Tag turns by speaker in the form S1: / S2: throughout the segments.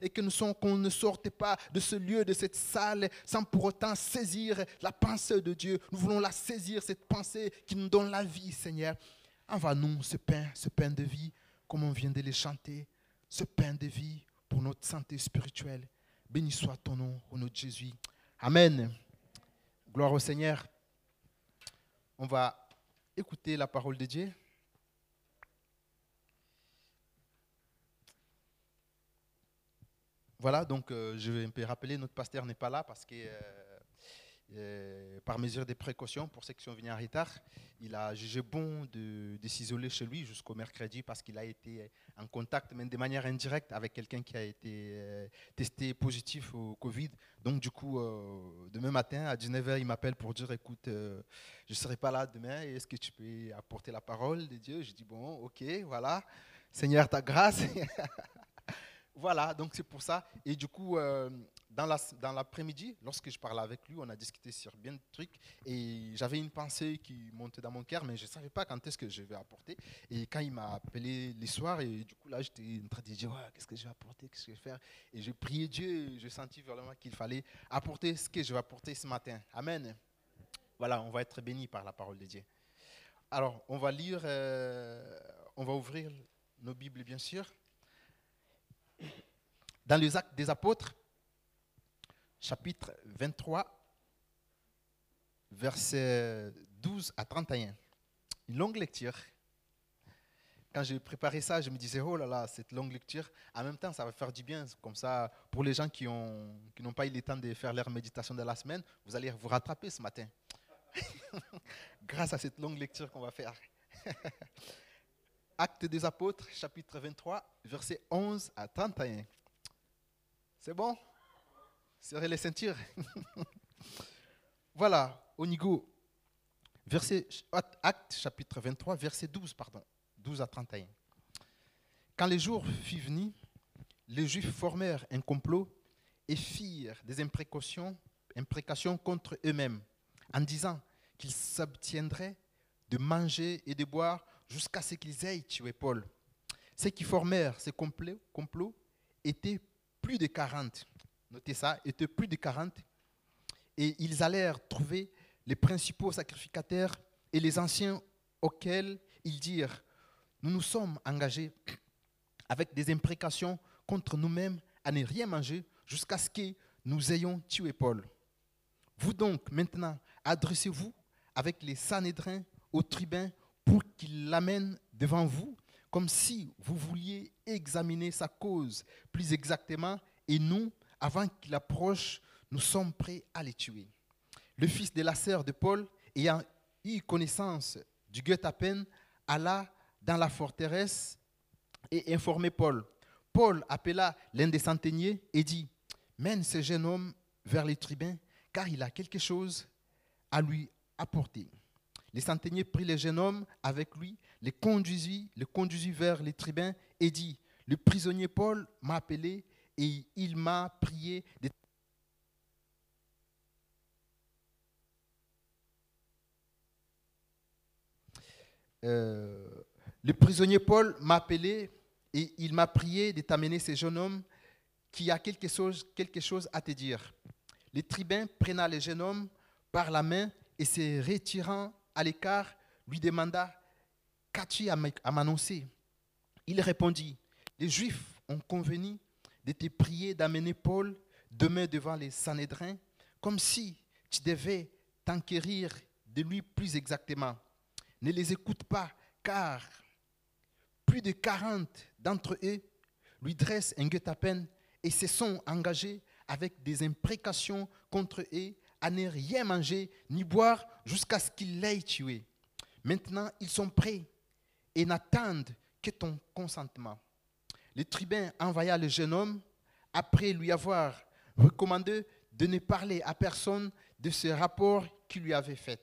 S1: et que nous qu'on ne sorte pas de ce lieu, de cette salle, sans pour autant saisir la pensée de Dieu. Nous voulons la saisir, cette pensée qui nous donne la vie, Seigneur. Envoie-nous ce pain, ce pain de vie, comme on vient de le chanter, ce pain de vie pour notre santé spirituelle. Béni soit ton nom, au nom de Jésus. Amen. Gloire au Seigneur. On va écouter la parole de Dieu. Voilà, donc euh, je vais un rappeler, notre pasteur n'est pas là parce que, euh, euh, par mesure de précautions, pour ceux qui sont venus en retard, il a jugé bon de, de s'isoler chez lui jusqu'au mercredi parce qu'il a été en contact, même de manière indirecte, avec quelqu'un qui a été testé positif au Covid. Donc, du coup, demain matin, à 19h, il m'appelle pour dire écoute, je ne serai pas là demain, est-ce que tu peux apporter la parole de Dieu? Je dis bon, ok, voilà. Seigneur, ta grâce. Voilà, donc c'est pour ça. Et du coup, euh, dans l'après-midi, lorsque je parlais avec lui, on a discuté sur bien de trucs. Et j'avais une pensée qui montait dans mon cœur, mais je ne savais pas quand est-ce que je vais apporter. Et quand il m'a appelé les soirs, et du coup là, j'étais en train de dire, qu'est-ce que je vais apporter, qu'est-ce que je vais faire? Et j'ai prié Dieu, et j'ai senti vraiment qu'il fallait apporter ce que je vais apporter ce matin. Amen. Voilà, on va être béni par la parole de Dieu. Alors, on va lire, euh, on va ouvrir nos Bibles, bien sûr dans les actes des apôtres, chapitre 23, versets 12 à 31. Une longue lecture. Quand j'ai préparé ça, je me disais, oh là là, cette longue lecture, en même temps, ça va faire du bien. Comme ça, pour les gens qui n'ont qui pas eu le temps de faire leur méditation de la semaine, vous allez vous rattraper ce matin. Grâce à cette longue lecture qu'on va faire. Actes des apôtres, chapitre 23, versets 11 à 31. C'est bon? Serrez les ceintures. voilà, niveau, verset, acte chapitre 23, verset 12, pardon, 12 à 31. Quand les jours furent venus, les Juifs formèrent un complot et firent des imprécations, imprécations contre eux-mêmes, en disant qu'ils s'abtiendraient de manger et de boire jusqu'à ce qu'ils aient tué Paul. Ceux qui formèrent ce complot étaient plus de 40. Notez ça, étaient plus de 40. Et ils allèrent trouver les principaux sacrificateurs et les anciens auxquels ils dirent, nous nous sommes engagés avec des imprécations contre nous-mêmes à ne rien manger jusqu'à ce que nous ayons tué Paul. Vous donc, maintenant, adressez-vous avec les Sanhédrins aux tribuns pour qu'il l'amène devant vous, comme si vous vouliez examiner sa cause plus exactement, et nous, avant qu'il approche, nous sommes prêts à les tuer. Le fils de la sœur de Paul, ayant eu connaissance du guet-apens, alla dans la forteresse et informa Paul. Paul appela l'un des centeniers et dit, mène ce jeune homme vers les tribuns, car il a quelque chose à lui apporter. Les centeniers prit le jeune homme avec lui, les conduisit, le conduisit vers les tribuns et dit, le prisonnier Paul m'a appelé et il m'a prié de euh, le prisonnier Paul m'a appelé et il m'a prié de t'amener ce jeune homme qui a quelque chose, à te dire. Les tribuns prenant le jeune homme par la main et se retirant à l'écart, lui demanda Qu'as-tu à m'annoncer Il répondit Les Juifs ont convenu de te prier d'amener Paul demain devant les Sanhédrins, comme si tu devais t'enquérir de lui plus exactement. Ne les écoute pas, car plus de 40 d'entre eux lui dressent un guet-apens et se sont engagés avec des imprécations contre eux à ne rien manger ni boire jusqu'à ce qu'il l'ait tué. Maintenant, ils sont prêts et n'attendent que ton consentement. Le tribun envoya le jeune homme après lui avoir recommandé de ne parler à personne de ce rapport qu'il lui avait fait.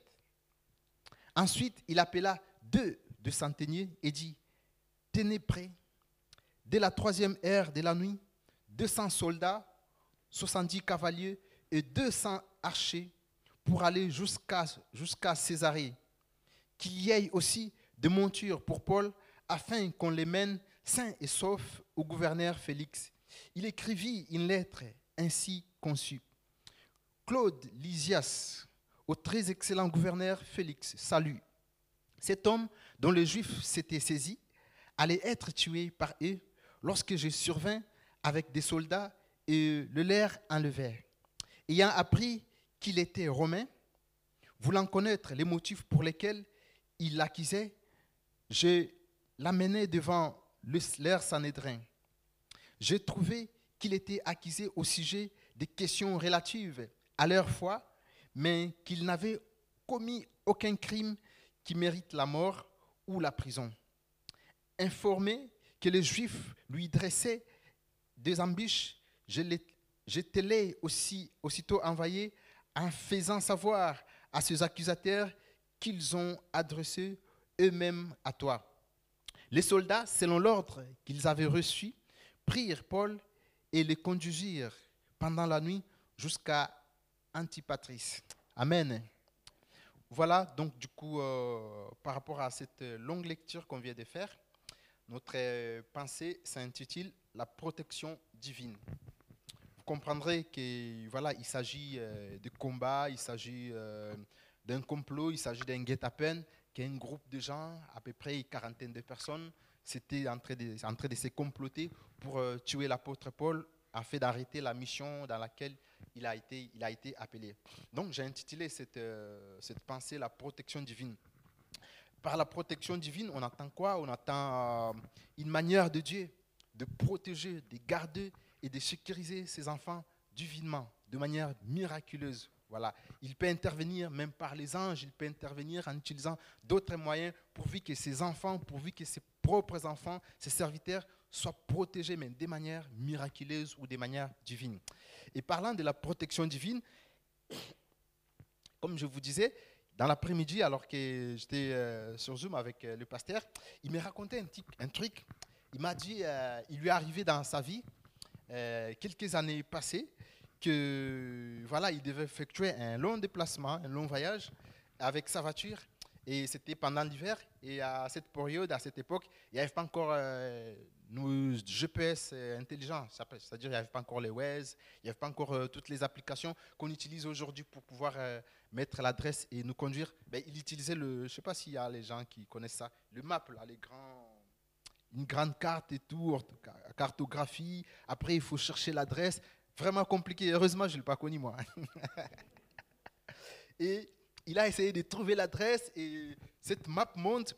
S1: Ensuite, il appela deux de centeniers et dit, tenez prêt, dès la troisième heure de la nuit, 200 soldats, 70 cavaliers et 200 archers pour aller jusqu'à jusqu'à Césarée. Qu'il y ait aussi des montures pour Paul afin qu'on les mène sains et saufs au gouverneur Félix, il écrivit une lettre ainsi conçue. Claude Lysias, au très excellent gouverneur Félix, salut. Cet homme dont les Juifs s'étaient saisis allait être tué par eux lorsque je survins avec des soldats et le leur enlevèrent. Ayant appris qu'il était romain, voulant connaître les motifs pour lesquels il l'accusait, je l'amenai devant le leur Sanhédrin. J'ai trouvé qu'il était accusé au sujet des questions relatives à leur foi, mais qu'il n'avait commis aucun crime qui mérite la mort ou la prison. Informé que les Juifs lui dressaient des embûches, je, te l'ai aussi aussitôt envoyé en faisant savoir à ces accusateurs qu'ils ont adressé eux-mêmes à toi. Les soldats, selon l'ordre qu'ils avaient reçu, prirent Paul et le conduisirent pendant la nuit jusqu'à Antipatris. Amen. Voilà donc du coup euh, par rapport à cette longue lecture qu'on vient de faire, notre euh, pensée s'intitule La protection divine. Vous comprendrez que voilà, il s'agit euh, de combat, il s'agit d'un complot, il s'agit d'un guet-apens, qu'un groupe de gens, à peu près une quarantaine de personnes, c'était en, en train de se comploter pour tuer l'apôtre Paul afin d'arrêter la mission dans laquelle il a été, il a été appelé. Donc j'ai intitulé cette, euh, cette pensée la protection divine. Par la protection divine, on attend quoi? On attend euh, une manière de Dieu de protéger, de garder et de sécuriser ses enfants divinement, de manière miraculeuse. Voilà. Il peut intervenir même par les anges, il peut intervenir en utilisant d'autres moyens pourvu que ses enfants, pourvu que ses propres enfants, ses serviteurs soient protégés, mais de manière miraculeuse ou de manière divine. Et parlant de la protection divine, comme je vous disais, dans l'après-midi, alors que j'étais euh, sur Zoom avec euh, le pasteur, il m'a raconté un, un, truc. Il m'a dit, euh, il lui est arrivé dans sa vie, quelques années passées, que voilà, il devait effectuer un long déplacement, un long voyage avec sa voiture. Et c'était pendant l'hiver. Et à cette période, à cette époque, il n'y avait pas encore nous, GPS intelligent, c'est-à-dire qu'il n'y avait pas encore les Waze, il n'y avait pas encore euh, toutes les applications qu'on utilise aujourd'hui pour pouvoir euh, mettre l'adresse et nous conduire. Ben, il utilisait le, je ne sais pas s'il y a les gens qui connaissent ça, le map, là, les grands, une grande carte et tout, cartographie. Après, il faut chercher l'adresse. Vraiment compliqué. Heureusement, je ne l'ai pas connu, moi. et il a essayé de trouver l'adresse et cette map montre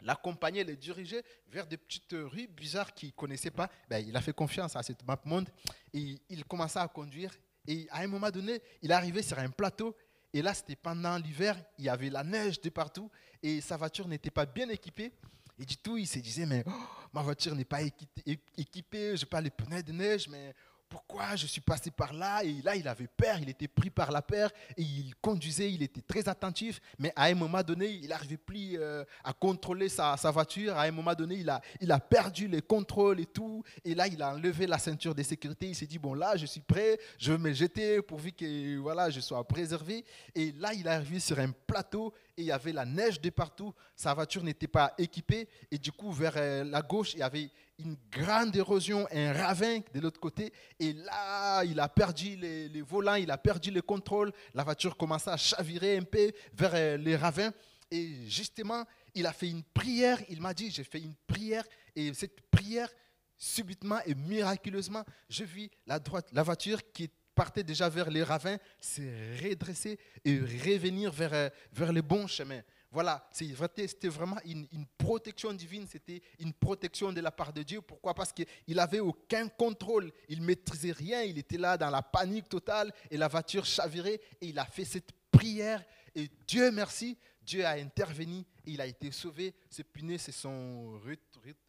S1: l'accompagner, le diriger vers des petites rues bizarres qu'il ne connaissait pas. Ben, il a fait confiance à cette map monde et il commença à conduire. Et à un moment donné, il arrivé sur un plateau. Et là, c'était pendant l'hiver, il y avait la neige de partout et sa voiture n'était pas bien équipée. Et du tout, il se disait, mais oh, ma voiture n'est pas équipée, je n'ai pas les pneus de neige, mais pourquoi je suis passé par là? Et là, il avait peur, il était pris par la peur et il conduisait, il était très attentif. Mais à un moment donné, il n'arrivait plus euh, à contrôler sa, voiture. À un moment donné, il a, il a perdu les contrôles et tout. Et là, il a enlevé la ceinture de sécurité. Il s'est dit, bon, là, je suis prêt, je vais me jeter pourvu que voilà, je sois préservé. Et là, il est arrivé sur un plateau et il y avait la neige de partout. Sa voiture n'était pas équipée. Et du coup, vers euh, la gauche, il y avait une grande érosion, un ravin de l'autre côté. Et là, il a perdu les, volants, il a perdu le contrôle. La voiture commença à chavirer un peu vers euh, les ravins. Et justement, il a fait une prière. Il m'a dit, j'ai fait une prière. Et cette prière, subitement et miraculeusement, je vis la, droite, la voiture qui partait déjà vers les ravins se redresser et revenir vers, euh, le bon chemin. Voilà, c'était vraiment une, protection divine, c'était une protection de la part de Dieu. Pourquoi? Parce qu'il n'avait aucun contrôle, il ne maîtrisait rien, il était là dans la panique totale et la voiture chavirait et il a fait cette prière et Dieu merci, Dieu a intervenu et il a été sauvé. Ses punaises se sont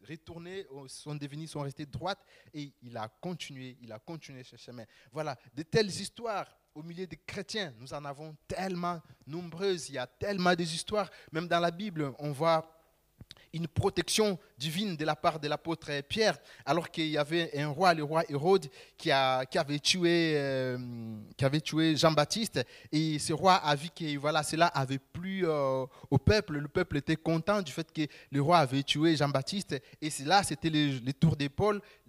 S1: retournées, sont devenues, sont restées droites et il a continué, il a continué ce chemin. Voilà, de telles histoires au milieu des chrétiens. Nous en avons tellement nombreuses, il y a tellement des histoires. Même dans la Bible, on voit une protection divine de la part de l'apôtre Pierre, alors qu'il y avait un roi, le roi Hérode, qui, a, avait tué, euh, qui avait tué Jean-Baptiste. Et ce roi a vu que voilà, cela avait plu euh, au peuple. Le peuple était content du fait que le roi avait tué Jean-Baptiste. Et là, c'était les,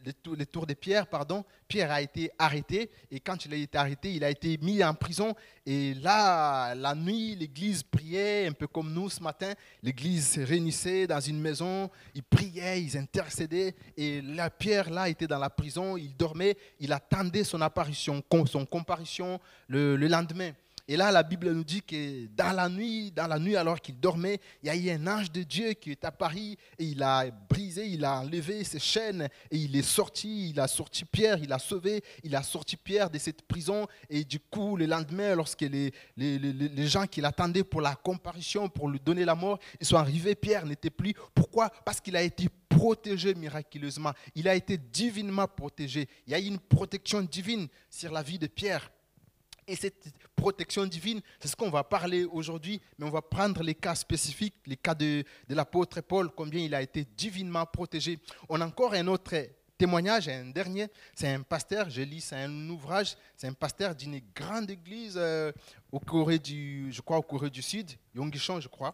S1: les tours les tours, de Pierre, pardon, Pierre a été arrêté et quand il a été arrêté, il a été mis en prison. Et là, la nuit, l'église priait, un peu comme nous ce matin. L'église se réunissait dans une maison, ils priaient, ils intercédaient. Et là, Pierre, là, était dans la prison, il dormait, il attendait son apparition, son comparution le lendemain. Et là, la Bible nous dit que dans la nuit, dans la nuit alors qu'il dormait, il y a eu un ange de Dieu qui est apparu et il a brisé, il a enlevé ses chaînes et il est sorti, il a sorti Pierre, il a sauvé, il a sorti Pierre de cette prison. Et du coup, le lendemain, lorsque les, les, les, gens qui l'attendaient pour la comparution, pour lui donner la mort, ils sont arrivés, Pierre n'était plus. Pourquoi? Parce qu'il a été protégé miraculeusement. Il a été divinement protégé. Il y a eu une protection divine sur la vie de Pierre. Et cette protection divine, c'est ce qu'on va parler aujourd'hui, mais on va prendre les cas spécifiques, les cas de, de l'apôtre Paul, combien il a été divinement protégé. On a encore un autre témoignage, un dernier, c'est un pasteur, je lis, c'est un ouvrage, c'est un pasteur d'une grande église euh, au Corée du, je crois, au Corée du Sud, Yonggishan, je crois.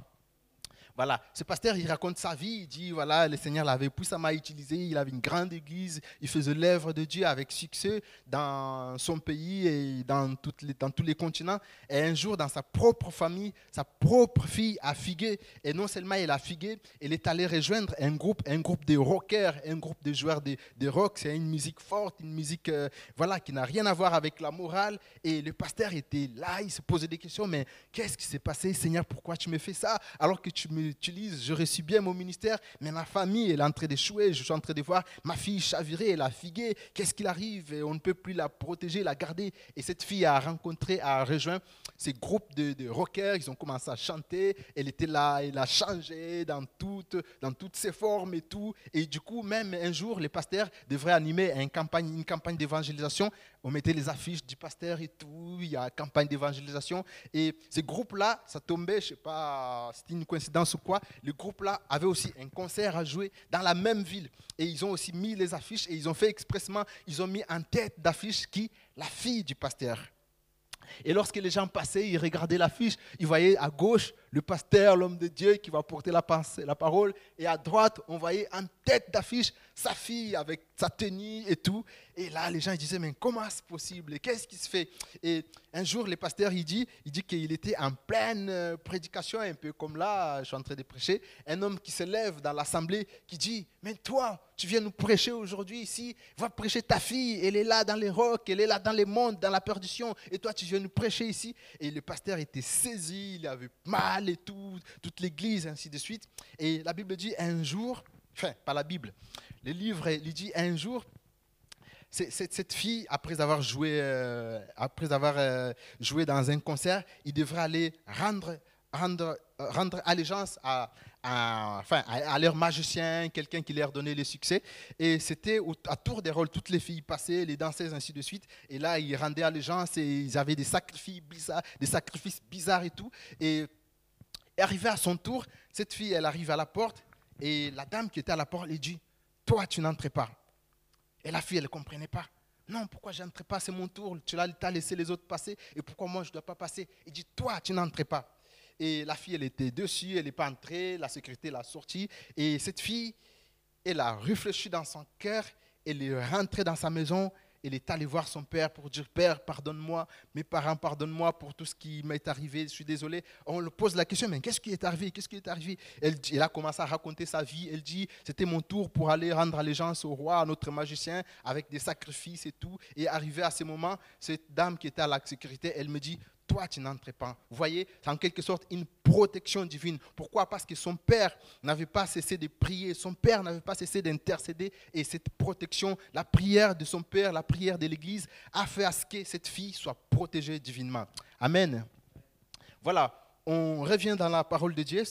S1: Voilà, ce pasteur, il raconte sa vie, il dit, voilà, le Seigneur l'avait puissamment utilisé, il avait une grande église, il faisait l'œuvre de Dieu avec succès dans son pays et dans, tous les continents. Et un jour, dans sa propre famille, sa propre fille a figué. Et non seulement elle a figué, elle est allée rejoindre un groupe, un groupe de rockers, un groupe de joueurs de, de rock. C'est une musique forte, une musique euh, voilà, qui n'a rien à voir avec la morale. Et le pasteur était là, il se posait des questions, mais qu'est-ce qui s'est passé, Seigneur, pourquoi tu me fais ça? Alors que tu me utilise, je réussis bien mon ministère, mais ma famille, elle est en train d'échouer. Je suis en train de voir ma fille chavirer, elle a figué. Qu'est-ce qu'il arrive On ne peut plus la protéger, la garder. Et cette fille a rencontré, a rejoint ces groupes de, de rockers. Ils ont commencé à chanter. Elle était là, elle a changé dans toutes, dans toutes ses formes et tout. Et du coup, même un jour, les pasteurs devraient animer une campagne, une campagne d'évangélisation on mettait les affiches du pasteur et tout, il y a une campagne d'évangélisation. Et ces groupes-là, ça tombait, je ne sais pas, c'était une coïncidence quoi, le groupe-là avait aussi un concert à jouer dans la même ville. Et ils ont aussi mis les affiches et ils ont fait expressement, ils ont mis en tête d'affiche qui? La fille du pasteur. Et lorsque les gens passaient, ils regardaient l'affiche, ils voyaient à gauche le pasteur, l'homme de Dieu qui va porter la, la parole, et à droite, on voyait en tête d'affiche sa fille avec sa tenue et tout. Et là, les gens disaient, mais comment c'est possible? Qu'est-ce qui se fait? Et un jour, le pasteur, il dit, il dit qu'il était en pleine euh, prédication, un peu comme là, je suis en train de prêcher. Un homme qui se lève dans l'assemblée, qui dit, mais toi, tu viens nous prêcher aujourd'hui ici, va prêcher ta fille, elle est là dans les rocs, elle est là dans les mondes, dans la perdition, et toi, tu viens nous prêcher ici. Et le pasteur était saisi, il avait mal et tout, toute l'église, ainsi de suite. Et la Bible dit, un jour, enfin, pas la Bible, le livre lui dit un jour, cette fille, après avoir joué, euh, après avoir euh, joué dans un concert, il devrait aller rendre, rendre, rendre allégeance à, enfin, à, leur magicien, quelqu'un qui leur donnait le succès. Et c'était à tour des rôles, toutes les filles passaient, les danseuses, ainsi de suite. Et là, ils rendaient allégeance et ils avaient des sacrifices bizarres, des sacrifices bizarres et tout. Et, et arrivé à son tour, cette fille, elle arrive à la porte et la dame qui était à la porte lui dit toi, tu n'entres pas. Et la fille, elle ne comprenait pas. Non, pourquoi je n'entre pas? C'est mon tour. Tu as laissé les autres passer. Et pourquoi moi, je ne dois pas passer Il dit, toi, tu n'entres pas. Et la fille, elle était dessus, elle n'est pas entrée. La sécurité l'a sortie. Et cette fille, elle a réfléchi dans son cœur. Elle est rentrée dans sa maison il est allé voir son père pour dire Père, pardonne-moi, mes parents, pardonne-moi pour tout ce qui m'est arrivé, je suis désolé. On lui pose la question Mais qu'est-ce qui est arrivé Qu'est-ce qui est arrivé? Elle, elle, a commencé à raconter sa vie. Elle dit C'était mon tour pour aller rendre allégeance au roi, à notre magicien, avec des sacrifices et tout. Et arrivé à ce moment, cette dame qui était à la sécurité, elle me dit toi, tu n'entres pas. Vous voyez, c'est en quelque sorte une protection divine. Pourquoi? Parce que son père n'avait pas cessé de prier, son père n'avait pas cessé d'intercéder, et cette protection, la prière de son père, la prière de l'Église, a fait à ce que cette fille soit protégée divinement. Amen. Voilà, on revient dans la parole de Dieu.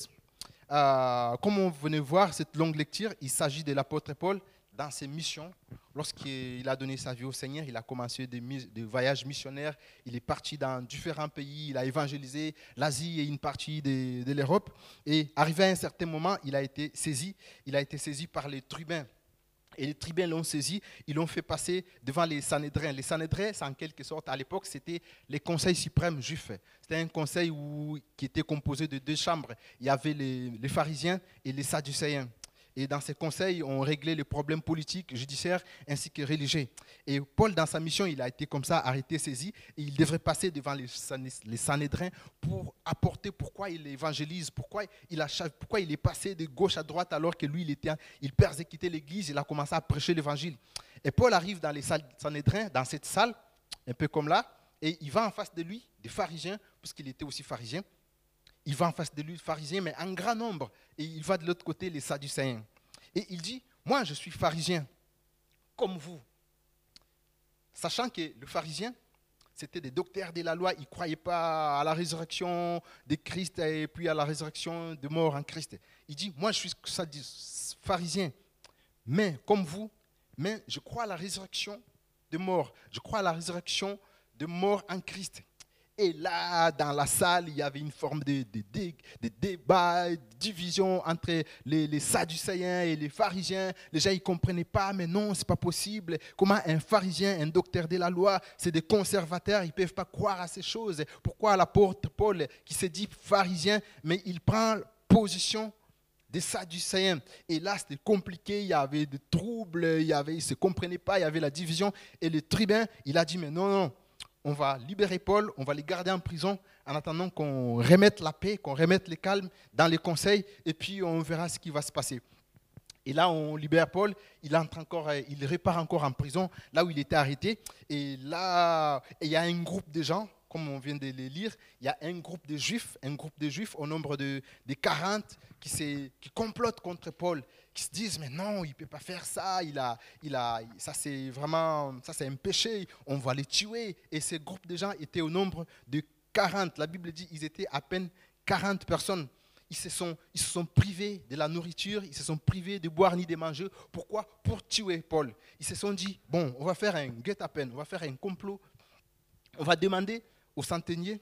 S1: Euh, comme on venait voir cette longue lecture, il s'agit de l'apôtre Paul dans ses missions lorsqu'il a donné sa vie au Seigneur, il a commencé des, voyages missionnaires. Il est parti dans différents pays. Il a évangélisé l'Asie et une partie de, l'Europe. Et arrivé à un certain moment, il a été saisi. Il a été saisi par les tribuns. Et les tribuns l'ont saisi, ils l'ont fait passer devant les Sanhédrins. Les Sanhédrins, en quelque sorte, à l'époque, c'était les conseils suprêmes juifs. C'était un conseil qui était composé de deux chambres. Il y avait les, les pharisiens et les sadducéens. Et dans ces conseils, on réglait les problèmes politiques, judiciaires ainsi que religieux. Et Paul, dans sa mission, il a été comme ça arrêté, saisi. Et il devrait passer devant les, Sanhédrins pour apporter pourquoi il évangélise, pourquoi il, a, pourquoi il est passé de gauche à droite alors que lui, il, était, il persécutait l'Église, il a commencé à prêcher l'Évangile. Et Paul arrive dans les Sanhédrins, dans cette salle, un peu comme là, et il va en face de lui, des pharisiens, puisqu'il était aussi pharisien il va en face de lui, le pharisien, mais en grand nombre. Et il va de l'autre côté, les sadducéens. Et il dit, moi je suis pharisien, comme vous. Sachant que le pharisien, c'était des docteurs de la loi, ils ne croyaient pas à la résurrection de Christ et puis à la résurrection de mort en Christ. Il dit, moi je suis pharisien, mais comme vous, mais je crois à la résurrection de mort. Je crois à la résurrection de mort en Christ. Et là, dans la salle, il y avait une forme de, débat, de division entre les, les, Sadducéens et les pharisiens. Les gens ne comprenaient pas, mais non, ce n'est pas possible. Comment un pharisien, un docteur de la loi, c'est des conservateurs, ils ne peuvent pas croire à ces choses. Pourquoi l'apôtre Paul, qui se dit pharisien, mais il prend position des Sadducéens? Et là, c'était compliqué, il y avait des troubles, il ils ne se comprenaient pas, il y avait la division. Et le tribun, il a dit, mais non, non, on va libérer Paul, on va les garder en prison en attendant qu'on remette la paix, qu'on remette le calme dans les conseils, et puis on verra ce qui va se passer. Et là, on libère Paul, il, entre encore, il repart encore en prison, là où il était arrêté. Et là, il y a un groupe de gens, comme on vient de les lire, il y a un groupe de juifs, un groupe de juifs au nombre de, de 40 qui, qui complotent contre Paul qui se disent mais non, il ne peut pas faire ça, il a, il a, ça c'est vraiment, ça c'est un péché, on va les tuer. Et ce groupe de gens était au nombre de 40. La Bible dit ils étaient à peine 40 personnes. Ils se, sont, ils se sont privés de la nourriture, ils se sont privés de boire ni de manger. Pourquoi? Pour tuer Paul. Ils se sont dit, bon, on va faire un guet-apens, on va faire un complot. On va demander aux centeniers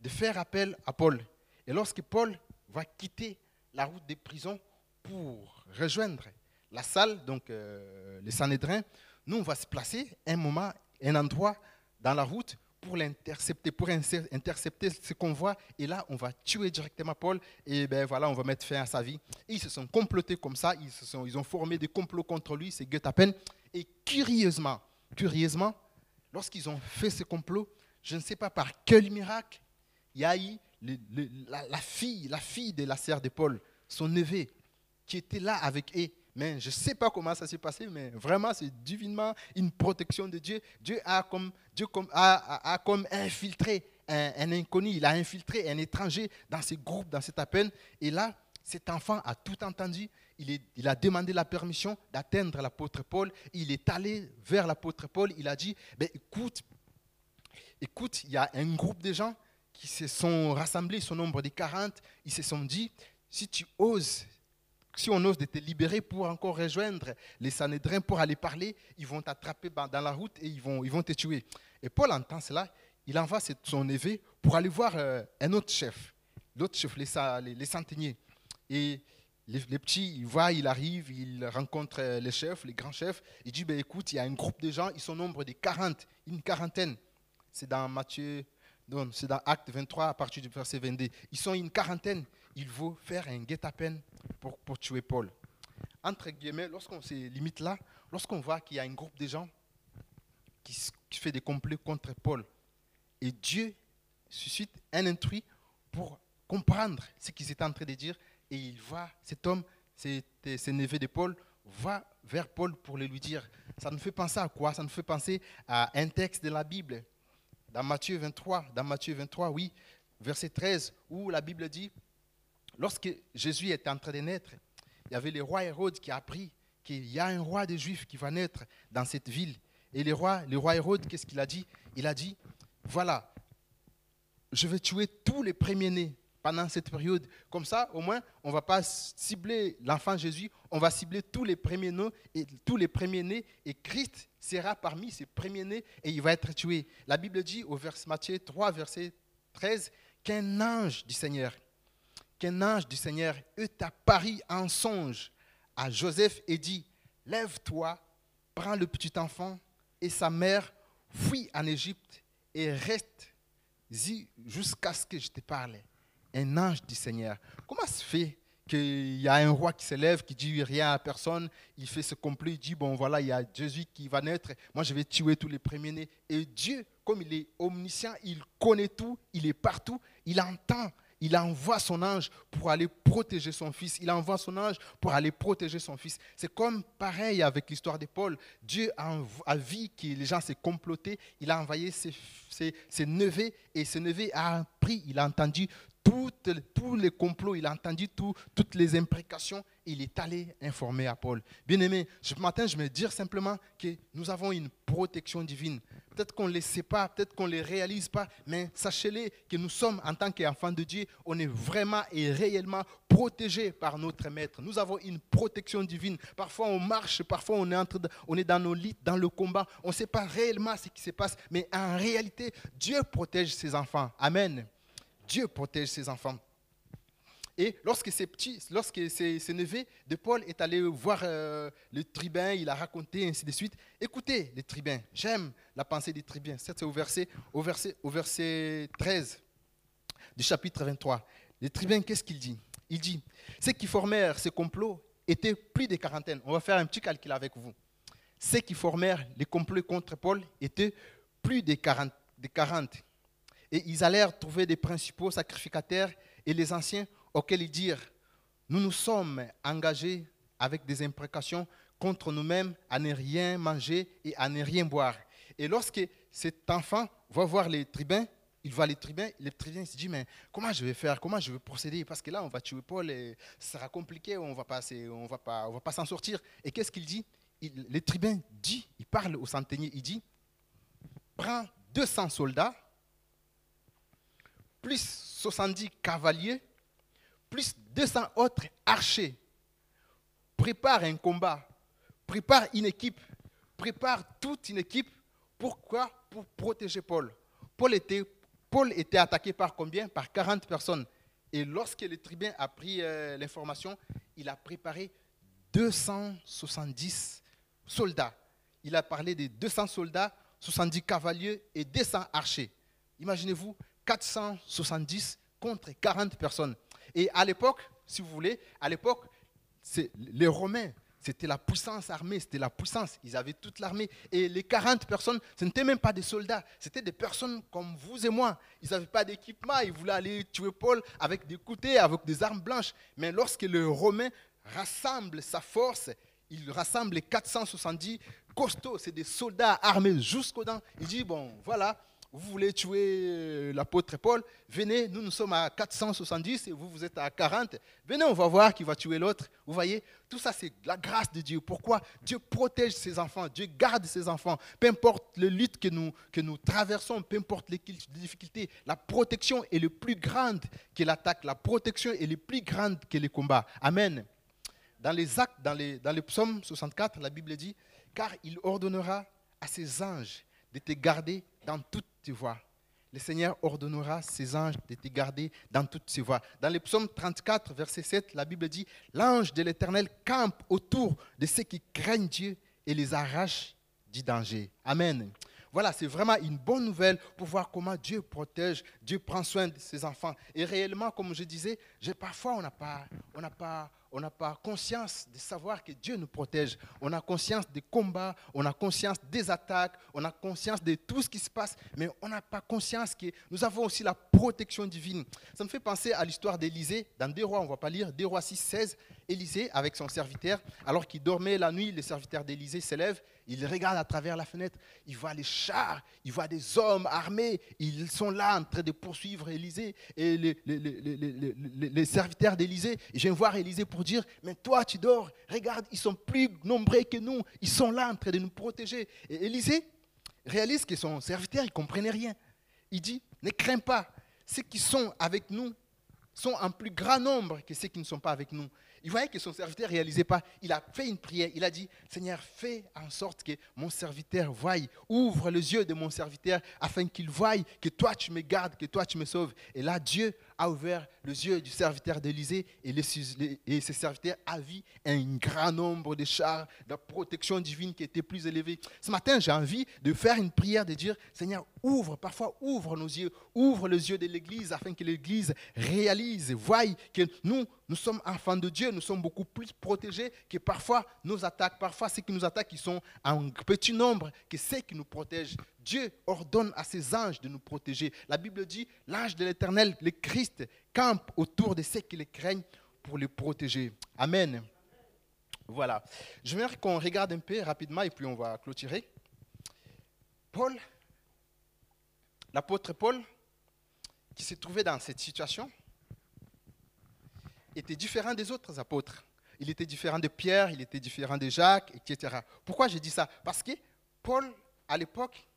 S1: de faire appel à Paul. Et lorsque Paul va quitter la route des prisons pour rejoindre la salle, donc euh, les nous, on va se placer un moment, un endroit dans la route pour l'intercepter, pour intercepter ce qu'on voit. Et là, on va tuer directement Paul et ben voilà, on va mettre fin à sa vie. ils se sont complotés comme ça, ils, ont formé des complots contre lui, c'est peine. Et curieusement, curieusement, lorsqu'ils ont fait ce complot, je ne sais pas par quel miracle, il y a eu la, la, fille, la fille de la sœur de Paul, son neveu, qui était là avec eux. Mais je ne sais pas comment ça s'est passé, mais vraiment, c'est divinement une protection de Dieu. Dieu a comme, Dieu comme, infiltré un, inconnu, il a infiltré un étranger dans ce groupe, dans cette appel. Et là, cet enfant a tout entendu. Il a demandé la permission d'atteindre l'apôtre Paul. Il est allé vers l'apôtre Paul. Il a dit, ben, écoute, écoute, il y a un groupe de gens qui se sont rassemblés, son nombre de 40. Ils se sont dit, si tu oses si on ose de te libérer pour encore rejoindre les Sanhédrins pour aller parler, ils vont t'attraper dans la route et ils vont, ils vont te tuer. Et Paul entend cela, il envoie son neveu pour aller voir euh, un autre chef, l'autre chef, les, les, centeniers. Et les, petits, il voit, il arrive, il rencontre euh, les chefs, les grands chefs. Il dit, ben, écoute, il y a un groupe de gens, ils sont nombre de 40, une quarantaine. C'est dans Matthieu, c'est dans Acte 23 à partir du verset 22. Ils sont une quarantaine il faut faire un guet-apens pour, pour tuer Paul. Entre guillemets, lorsqu'on se limite là, lorsqu'on voit qu'il y a un groupe de gens qui, fait des complots contre Paul, et Dieu suscite un intrus pour comprendre ce qu'ils étaient en train de dire, et il voit cet homme, ce neveu de Paul, va vers Paul pour le lui dire. Ça nous fait penser à quoi? Ça nous fait penser à un texte de la Bible, dans Matthieu 23, dans Matthieu 23, oui, verset 13, où la Bible dit, Lorsque Jésus était en train de naître, il y avait le roi Hérode qui a appris qu'il y a un roi des Juifs qui va naître dans cette ville. Et le roi, le roi Hérode, qu'est-ce qu'il a dit? Il a dit, voilà, je vais tuer tous les premiers-nés pendant cette période. Comme ça, au moins, on ne va pas cibler l'enfant Jésus, on va cibler tous les premiers-nés et tous les premiers-nés et Christ sera parmi ces premiers-nés et il va être tué. La Bible dit au verset Matthieu 3 verset 13 qu'un ange du Seigneur qu'un ange du Seigneur eut apparu en songe à Joseph et dit Lève-toi, prends le petit enfant et sa mère, fuis en Égypte et reste-y jusqu'à ce que je te parle. Un ange du Seigneur. Comment se fait qu'il y a un roi qui s'élève, qui dit rien à personne, il fait ce complot, il dit, bon voilà, il y a Jésus qui va naître, moi je vais tuer tous les premiers-nés. Et Dieu, comme il est omniscient, il connaît tout, il est partout, il entend, il envoie son ange pour aller protéger son fils. Il envoie son ange pour aller protéger son fils. C'est comme pareil avec l'histoire de Paul. Dieu a, vu que les gens s'est complotés. Il a envoyé ses, ses, neveux et ce neveu a appris, il a entendu tous les complots, il a entendu toutes les imprécations. Il est allé informer à Paul. Bien aimé, ce matin, je vais dire simplement que nous avons une protection divine. Peut-être qu'on ne le sait pas, peut-être qu'on ne le réalise pas, mais sachez-le que nous sommes, en tant qu'enfants de Dieu, on est vraiment et réellement protégés par notre Maître. Nous avons une protection divine. Parfois, on marche, parfois, on est, entre, on est dans nos lits, dans le combat. On ne sait pas réellement ce qui se passe, mais en réalité, Dieu protège ses enfants. Amen. Dieu protège ses enfants. Et lorsque ces petits, lorsque ces, neveux de Paul est allé voir euh, le tribun, il a raconté ainsi de suite. Écoutez les tribuns, j'aime la pensée des tribuns. C'est au verset, au, verset, au verset 13 du chapitre 23. Les tribuns, qu'est-ce qu'il dit? Il dit, ceux qui formèrent ce complot étaient plus de quarantaine. On va faire un petit calcul avec vous. Ceux qui formèrent les complots contre Paul étaient plus de 40. De 40. Et ils allèrent trouver des principaux sacrificateurs et les anciens auxquels ils dirent, nous nous sommes engagés avec des imprécations contre nous-mêmes à ne rien manger et à ne rien boire. Et lorsque cet enfant va voir les tribuns, il voit les tribuns, les tribuns se dit mais comment je vais faire, comment je vais procéder? Parce que là on va tuer Paul et ça sera compliqué, on on va pas, s'en sortir. Et qu'est-ce qu'il dit? Les tribuns dit, il parle au centenier, il dit prends 200 soldats plus 70 cavaliers, plus 200 autres archers. Prépare un combat, prépare une équipe, prépare toute une équipe. Pourquoi? Pour protéger Paul. Paul était, Paul était attaqué par combien? Par 40 personnes. Et lorsque le tribun a pris euh, l'information, il a préparé 270 soldats. Il a parlé de 200 soldats, 70 cavaliers et 200 archers. Imaginez-vous, 470 contre 40 personnes. Et à l'époque, si vous voulez, à l'époque, les Romains, c'était la puissance armée, c'était la puissance. Ils avaient toute l'armée. Et les 40 personnes, ce n'étaient même pas des soldats, c'était des personnes comme vous et moi. Ils n'avaient pas d'équipement, ils voulaient aller tuer Paul avec des couteaux, avec des armes blanches. Mais lorsque le Romain rassemble sa force, il rassemble les 470 costauds, c'est des soldats armés jusqu'aux dents. Il dit, bon, voilà, vous voulez tuer euh, l'apôtre Paul, venez, nous nous sommes à 470 et vous, vous êtes à 40. Venez, on va voir qui va tuer l'autre. Vous voyez, tout ça, c'est la grâce de Dieu. Pourquoi? Dieu protège ses enfants, Dieu garde ses enfants. Peu importe les luttes que nous, que nous traversons, peu importe les difficultés, la protection est le plus grande que l'attaque. La protection est le plus grande que les combats. Amen. Dans les actes, dans les, dans les psaumes 64, la Bible dit, car il ordonnera à ses anges de te garder dans toutes tes voies. Le Seigneur ordonnera ses anges de te garder dans toutes ses voies. Dans le psaume 34, verset 7, la Bible dit L'ange de l'Éternel campe autour de ceux qui craignent Dieu et les arrache du danger. Amen. Voilà, c'est vraiment une bonne nouvelle pour voir comment Dieu protège, Dieu prend soin de ses enfants. Et réellement, comme je disais, parfois on n'a pas, on n'a pas, on n'a pas conscience de savoir que Dieu nous protège. On a conscience des combats, on a conscience des attaques, on a conscience de tout ce qui se passe, mais on n'a pas conscience que nous avons aussi la protection divine. Ça me fait penser à l'histoire d'Élisée. Dans Deux Rois, on ne va pas lire, Deux Rois 6, 16, Élisée avec son serviteur, alors qu'il dormait la nuit, le serviteur d'Élisée s'élève, il regarde à travers la fenêtre, il voit les chars, il voit des hommes armés, ils sont là en train de poursuivre Élisée et les, les, serviteurs d'Élisée. Je viens voir Élisée pour dire, mais toi tu dors, regarde, ils sont plus nombreux que nous, ils sont là en train de nous protéger. Et Élisée réalise que son serviteur, il ne comprenait rien. Il dit, ne crains pas, ceux qui sont avec nous sont en plus grand nombre que ceux qui ne sont pas avec nous. Il voyait que son serviteur ne réalisait pas. Il a fait une prière. Il a dit, Seigneur, fais en sorte que mon serviteur voie. Ouvre les yeux de mon serviteur afin qu'il voie que toi tu me gardes, que toi tu me sauves. Et là, Dieu a ouvert les yeux du serviteur d'Élysée et, et ce serviteur a vu un grand nombre de chars de protection divine qui étaient plus élevés. Ce matin, j'ai envie de faire une prière, de dire, Seigneur, ouvre, parfois ouvre nos yeux, ouvre les yeux de l'Église afin que l'Église réalise, voie que nous, nous sommes enfants de Dieu, nous sommes beaucoup plus protégés que parfois nos attaques, parfois ceux qui nous attaquent, ils sont en petit nombre que ceux qui nous protègent. Dieu ordonne à ses anges de nous protéger. La Bible dit, l'ange de l'Éternel, le Christ, campe autour de ceux qui les craignent pour les protéger. Amen. Voilà. Je veux qu'on regarde un peu rapidement et puis on va clôturer. Paul, l'apôtre Paul, qui s'est trouvé dans cette situation, était différent des autres apôtres. Il était différent de Pierre, il était différent de Jacques, etc. Pourquoi je dis ça? Parce que Paul, à l'époque,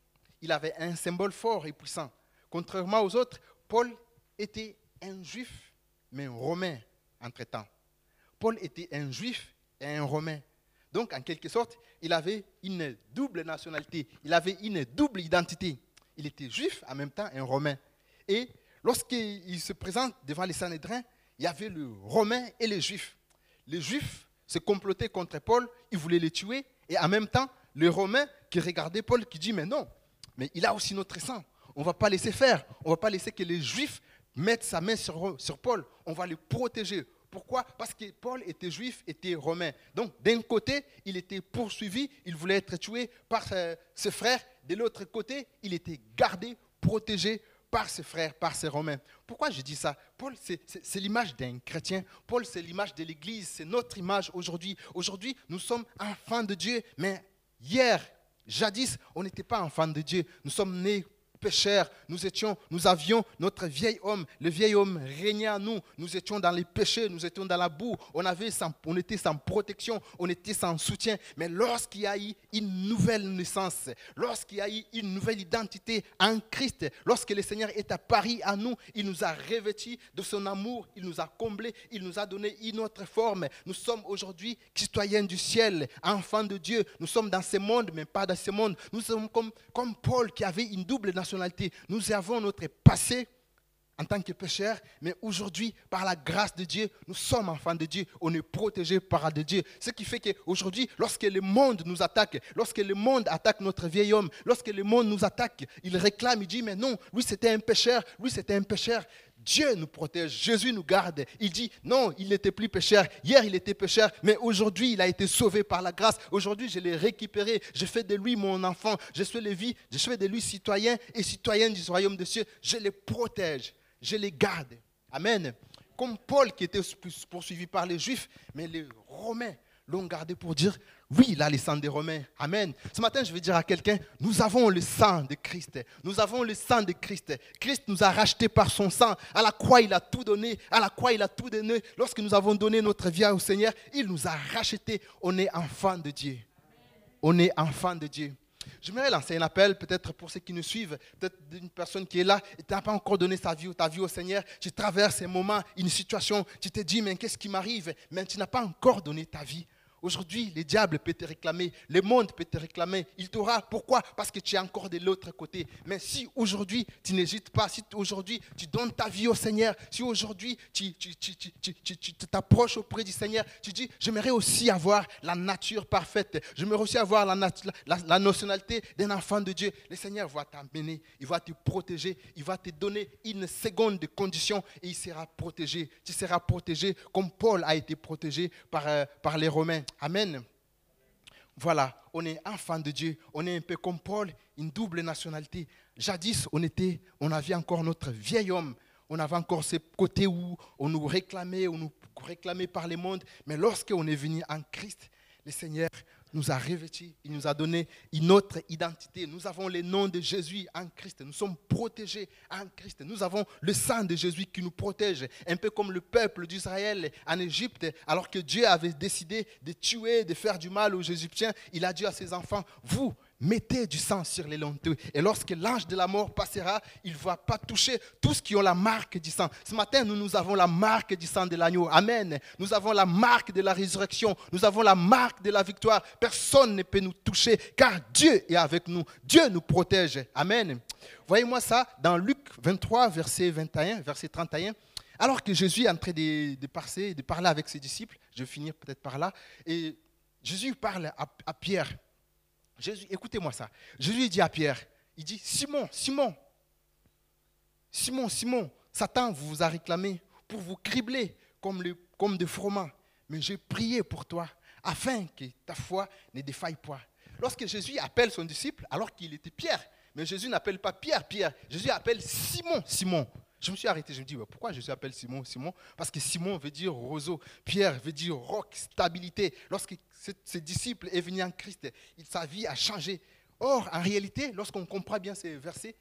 S1: il avait un symbole fort et puissant. Contrairement aux autres, Paul était un juif, mais un romain entre-temps. Paul était un juif et un romain. Donc, en quelque sorte, il avait une double nationalité, il avait une double identité. Il était juif, en même temps un romain. Et lorsqu'il se présente devant les Sanhédrins, il y avait le romain et les juifs. Les juifs se complotaient contre Paul, ils voulaient le tuer, et en même temps, le romain qui regardait Paul, qui dit, mais non, mais il a aussi notre sang. On ne va pas laisser faire. On ne va pas laisser que les Juifs mettent sa main sur, sur Paul. On va le protéger. Pourquoi? Parce que Paul était juif, était romain. Donc, d'un côté, il était poursuivi, il voulait être tué par ses frères. De l'autre côté, il était gardé, protégé par ses frères, par ses romains. Pourquoi je dis ça? Paul, c'est l'image d'un chrétien. Paul, c'est l'image de l'Église. C'est notre image aujourd'hui. Aujourd'hui, nous sommes enfants de Dieu. Mais hier, Jadis, on n'était pas enfants de Dieu. Nous sommes nés pécheurs, nous étions, nous avions notre vieil homme, le vieil homme régnait en nous, nous étions dans les péchés, nous étions dans la boue, on, avait on était sans protection, on était sans soutien. Mais lorsqu'il y a eu une nouvelle naissance, lorsqu'il y a eu une nouvelle identité en Christ, lorsque le Seigneur est apparu à nous, il nous a revêtis de son amour, il nous a comblés, il nous a donné une autre forme. Nous sommes aujourd'hui citoyens du ciel, enfants de Dieu. Nous sommes dans ce monde, mais pas dans ce monde. Nous sommes comme, comme Paul qui avait une double nous avons notre passé en tant que pécheurs, mais aujourd'hui, par la grâce de Dieu, nous sommes enfants de Dieu, on est protégés par de Dieu. Ce qui fait qu'aujourd'hui, lorsque le monde nous attaque, lorsque le monde attaque notre vieil homme, lorsque le monde nous attaque, il réclame, il dit, mais non, lui c'était un pécheur, lui c'était un pécheur. Dieu nous protège, Jésus nous garde. Il dit, non, il n'était plus pécheur. Hier, il était pécheur, mais aujourd'hui, il a été sauvé par la grâce. Aujourd'hui, je l'ai récupéré. Je fais de lui mon enfant. Je suis, le vie, je fais de lui citoyen et citoyen du royaume des cieux. Je les protège, je les garde. Amen. Comme Paul qui était poursuivi par les Juifs, mais les Romains l'ont gardé pour dire, oui, il a le sang des Romains. Amen. Ce matin, je vais dire à quelqu'un, nous avons le sang de Christ. Nous avons le sang de Christ. Christ nous a rachetés par son sang. À la croix, il a tout donné. À la croix, il a tout donné. Lorsque nous avons donné notre vie au Seigneur, il nous a rachetés. On est enfant de Dieu. On est enfant de Dieu. J'aimerais lancer un appel, peut-être pour ceux qui nous suivent, peut-être d'une personne qui est là et tu n'as pas encore donné sa vie ou ta vie au Seigneur. Tu traverses un moment, une situation, tu te dis, mais qu'est-ce qui m'arrive? Mais tu n'as pas encore donné ta vie. Aujourd'hui, le diable peut te réclamer, le monde peut te réclamer. Il t'aura. Pourquoi? Parce que tu es encore de l'autre côté. Mais si aujourd'hui, tu n'hésites pas, si aujourd'hui, tu donnes ta vie au Seigneur, si aujourd'hui, tu t'approches auprès du Seigneur, tu dis, j'aimerais aussi avoir la nature parfaite, j'aimerais aussi avoir la, la nationalité d'un enfant de Dieu. Le Seigneur va t'amener, il va te protéger, il va te donner une seconde de condition et il sera protégé. Tu seras protégé comme Paul a été protégé par, euh, par les Romains. Amen. Voilà, on est enfant de Dieu, on est un peu comme Paul, une double nationalité. Jadis, on était, on avait encore notre vieil homme, on avait encore ce côté où on nous réclamait, on nous réclamait par le monde, mais lorsqu'on est venu en Christ, le Seigneur nous a revêtis, il nous a donné une autre identité. Nous avons le nom de Jésus en Christ, nous sommes protégés en Christ. Nous avons le sang de Jésus qui nous protège, un peu comme le peuple d'Israël en Égypte, alors que Dieu avait décidé de tuer, de faire du mal aux Égyptiens. Il a dit à ses enfants, vous, mettez du sang sur les lentilles. Et lorsque l'ange de la mort passera, il ne va pas toucher tous qui ont la marque du sang. Ce matin, nous, nous avons la marque du sang de l'agneau. Amen. Nous avons la marque de la résurrection. Nous avons la marque de la victoire. Personne ne peut nous toucher car Dieu est avec nous. Dieu nous protège. Amen. Voyez-moi ça dans Luc 23, verset 21, verset 31. Alors que Jésus est en train de parler avec ses disciples, je vais finir peut-être par là, et Jésus parle à, Pierre. Jésus, écoutez-moi ça. Jésus dit à Pierre, il dit, Simon, Simon, Simon, Simon, Satan vous a réclamé pour vous cribler comme, le, comme des froment. Mais j'ai prié pour toi afin que ta foi ne défaille pas. Lorsque Jésus appelle son disciple, alors qu'il était Pierre, mais Jésus n'appelle pas Pierre, Pierre, Jésus appelle Simon, Simon. Je me suis arrêté, je me dis, pourquoi Jésus appelle Simon Simon? Parce que Simon veut dire roseau, Pierre veut dire roc, stabilité. Lorsque ses disciples est venu en Christ, sa vie a changé. Or, en réalité, lorsqu'on comprend bien ces versets,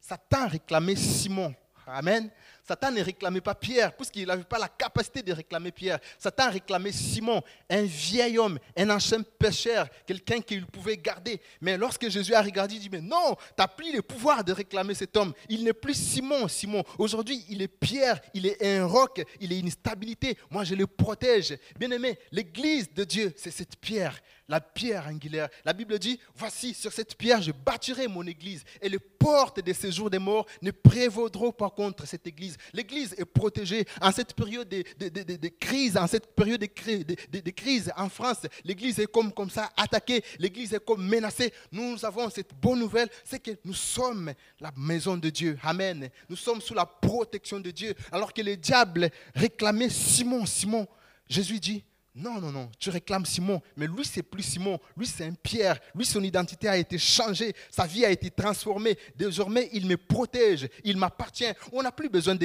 S1: Satan réclamait Simon. Amen. Satan ne réclamait pas Pierre, puisqu'il n'avait pas la capacité de réclamer Pierre. Satan réclamait Simon, un vieil homme, un ancien pécheur, quelqu'un qu'il pouvait garder. Mais lorsque Jésus a regardé, il dit, mais non, tu n'as plus le pouvoir de réclamer cet homme. Il n'est plus Simon, Simon. Aujourd'hui, il est Pierre, il est un roc, il est une stabilité. Moi, je le protège. Bien aimé, l'église de Dieu, c'est cette pierre la pierre angulaire. La Bible dit, voici, sur cette pierre, je bâtirai mon église. Et les portes des séjours des morts ne prévaudront pas contre cette église. L'église est protégée en cette période de, crise, en cette période de, crise en France. L'église est comme, comme ça attaquée, l'église est comme menacée. Nous avons cette bonne nouvelle, c'est que nous sommes la maison de Dieu. Amen. Nous sommes sous la protection de Dieu. Alors que les diables réclamaient Simon, Simon, Jésus dit, non, non, non, tu réclames Simon, mais lui, c'est plus Simon. Lui, c'est un Pierre. Lui, son identité a été changée. Sa vie a été transformée. Désormais, il me protège. Il m'appartient. On n'a plus besoin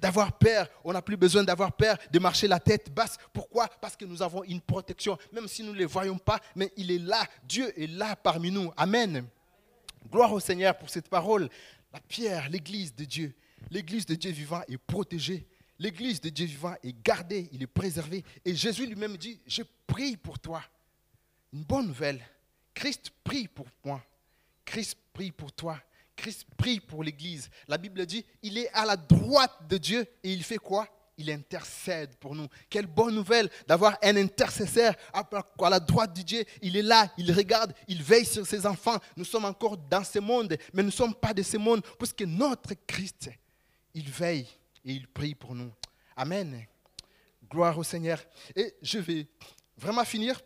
S1: d'avoir peur. On n'a plus besoin d'avoir peur, de marcher la tête basse. Pourquoi? Parce que nous avons une protection. Même si nous ne le voyons pas, mais il est là. Dieu est là parmi nous. Amen. Gloire au Seigneur pour cette parole. La pierre, l'église de Dieu. L'église de Dieu vivant est protégée L'église de Dieu vivant est gardée, il est préservé. Et Jésus lui-même dit, je prie pour toi. Une bonne nouvelle. Christ prie pour moi. Christ prie pour toi. Christ prie pour l'Église. La Bible dit, il est à la droite de Dieu et il fait quoi? Il intercède pour nous. Quelle bonne nouvelle d'avoir un intercesseur à la droite de Dieu. Il est là, il regarde, il veille sur ses enfants. Nous sommes encore dans ce monde, mais nous ne sommes pas de ce monde, puisque notre Christ, il veille et il prie pour nous. Amen. Gloire au Seigneur. Et je vais vraiment finir.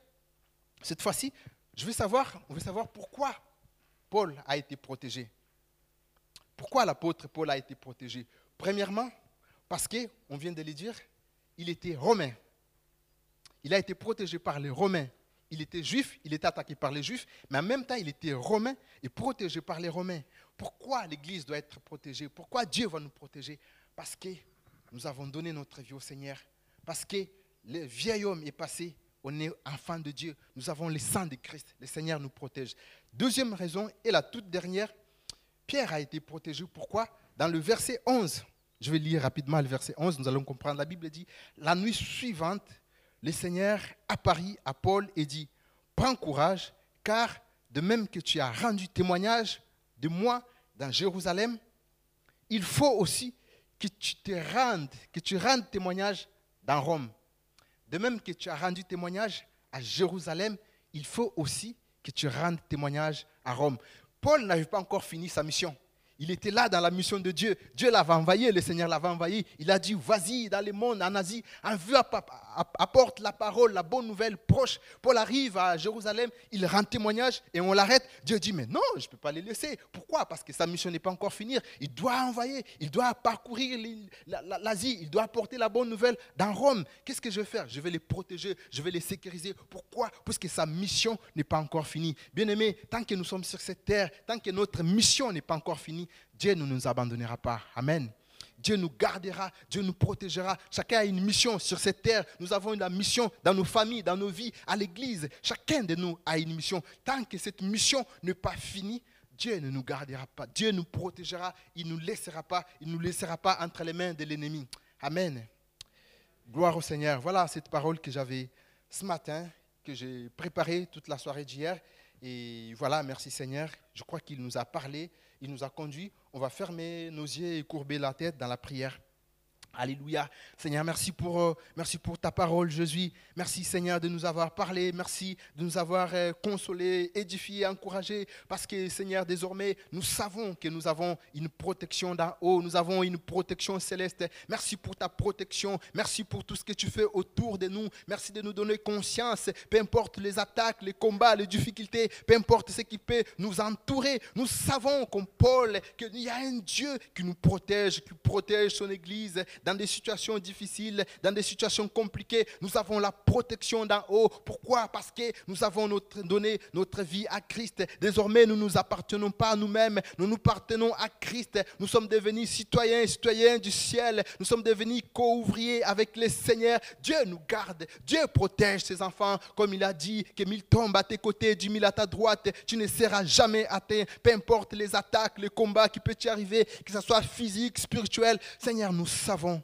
S1: Cette fois-ci, je veux savoir, on veut savoir pourquoi Paul a été protégé. Pourquoi l'apôtre Paul a été protégé? Premièrement, parce que, on vient de le dire, il était romain. Il a été protégé par les Romains. Il était juif, il était attaqué par les juifs, mais en même temps, il était romain et protégé par les Romains. Pourquoi l'Église doit être protégée? Pourquoi Dieu va nous protéger? Parce que nous avons donné notre vie au Seigneur. Parce que le vieil homme est passé. On est enfant de Dieu. Nous avons le sang de Christ. Le Seigneur nous protège. Deuxième raison, et la toute dernière, Pierre a été protégé. Pourquoi? Dans le verset 11, je vais lire rapidement le verset 11, nous allons comprendre. La Bible dit, la nuit suivante, le Seigneur apparut à Paul et dit, prends courage, car de même que tu as rendu témoignage de moi dans Jérusalem, il faut aussi que tu te rendes, que tu rendes témoignage dans Rome. De même que tu as rendu témoignage à Jérusalem, il faut aussi que tu rendes témoignage à Rome. Paul n'avait pas encore fini sa mission. Il était là dans la mission de Dieu. Dieu l'avait envoyé, le Seigneur l'avait envoyé. Il a dit, vas-y dans le monde, en Asie, apporte la parole, la bonne nouvelle proche. Paul arrive à Jérusalem, il rend témoignage et on l'arrête. Dieu dit, mais non, je ne peux pas les laisser. Pourquoi? Parce que sa mission n'est pas encore finie. Il doit envoyer, il doit parcourir l'Asie, il doit apporter la bonne nouvelle dans Rome. Qu'est-ce que je vais faire? Je vais les protéger, je vais les sécuriser. Pourquoi? Parce que sa mission n'est pas encore finie. Bien aimé, tant que nous sommes sur cette terre, tant que notre mission n'est pas encore finie, Dieu ne nous abandonnera pas. Amen. Dieu nous gardera, Dieu nous protégera. Chacun a une mission sur cette terre. Nous avons une mission dans nos familles, dans nos vies, à l'église. Chacun de nous a une mission. Tant que cette mission n'est pas finie, Dieu ne nous gardera pas. Dieu nous protégera. Il ne nous laissera pas. Il nous laissera pas entre les mains de l'ennemi. Amen. Gloire au Seigneur. Voilà cette parole que j'avais ce matin, que j'ai préparée toute la soirée d'hier. Et voilà, merci Seigneur. Je crois qu'il nous a parlé, il nous a conduits. On va fermer nos yeux et courber la tête dans la prière. Alléluia. Seigneur, merci pour, euh, merci pour ta parole, Jésus. Merci, Seigneur, de nous avoir parlé. Merci de nous avoir euh, consolés, édifiés, encouragés. Parce que, Seigneur, désormais, nous savons que nous avons une protection d'en haut. Nous avons une protection céleste. Merci pour ta protection. Merci pour tout ce que tu fais autour de nous. Merci de nous donner conscience. Peu importe les attaques, les combats, les difficultés, peu importe ce qui peut nous entourer. Nous savons, comme Paul, qu'il y a un Dieu qui nous protège, qui protège son Église dans des situations difficiles, dans des situations compliquées, nous avons la protection d'en haut. Pourquoi? Parce que nous avons donné notre vie à Christ. Désormais, nous ne nous appartenons pas à nous-mêmes, nous nous appartenons à Christ. Nous sommes devenus citoyens et citoyens du ciel. Nous sommes devenus co-ouvriers avec le Seigneur. Dieu nous garde. Dieu protège ses enfants. Comme il a dit, que mille tombent à tes côtés, dix mille à ta droite, tu ne seras jamais atteint. Peu importe les attaques, les combats qui peuvent y arriver, que ce soit physique, spirituel. Seigneur, nous savons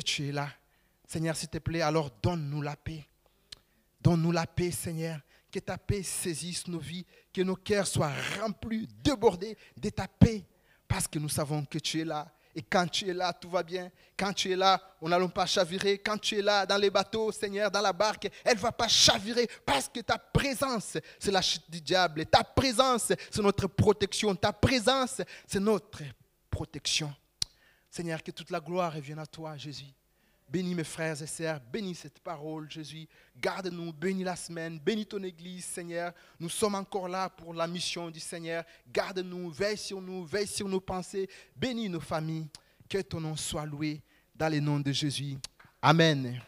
S1: tu es là. Seigneur, s'il te plaît, alors donne-nous la paix. Donne-nous la paix, Seigneur. Que ta paix saisisse nos vies, que nos cœurs soient remplis, débordés de ta paix, parce que nous savons que tu es là. Et quand tu es là, tout va bien. Quand tu es là, on n'allons pas chavirer. Quand tu es là, dans les bateaux, Seigneur, dans la barque, elle ne va pas chavirer parce que ta présence, c'est la chute du diable. Ta présence, c'est notre protection. Ta présence, c'est notre protection. Seigneur, que toute la gloire revienne à toi, Jésus. Bénis mes frères et sœurs, bénis cette parole, Jésus. Garde-nous, bénis la semaine, bénis ton Église, Seigneur. Nous sommes encore là pour la mission du Seigneur. Garde-nous, veille sur nous, veille sur nos pensées, bénis nos familles. Que ton nom soit loué dans le nom de Jésus. Amen.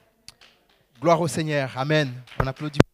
S1: Gloire au Seigneur. Amen. On applaudit.